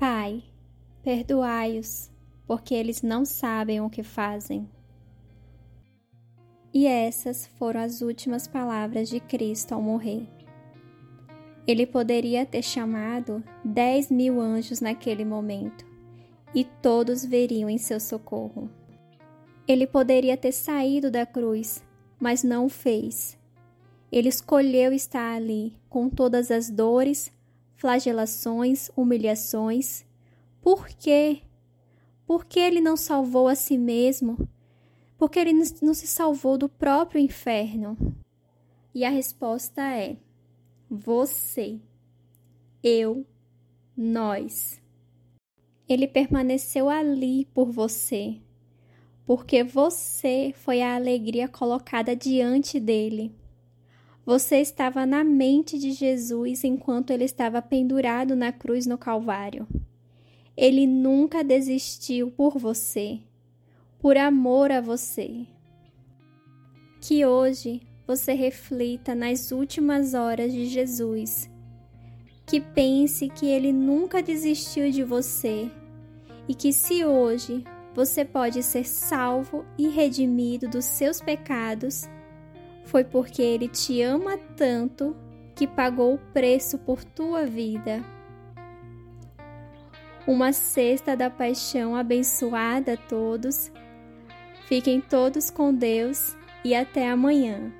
Pai, perdoai-os, porque eles não sabem o que fazem. E essas foram as últimas palavras de Cristo ao morrer. Ele poderia ter chamado dez mil anjos naquele momento, e todos veriam em seu socorro. Ele poderia ter saído da cruz, mas não o fez. Ele escolheu estar ali com todas as dores, flagelações, humilhações. Por quê? Por que ele não salvou a si mesmo? Porque ele não se salvou do próprio inferno? E a resposta é: você, eu, nós. Ele permaneceu ali por você, porque você foi a alegria colocada diante dele. Você estava na mente de Jesus enquanto ele estava pendurado na cruz no Calvário. Ele nunca desistiu por você, por amor a você. Que hoje você reflita nas últimas horas de Jesus. Que pense que ele nunca desistiu de você e que se hoje você pode ser salvo e redimido dos seus pecados foi porque Ele te ama tanto que pagou o preço por tua vida. Uma cesta da paixão abençoada a todos. Fiquem todos com Deus e até amanhã.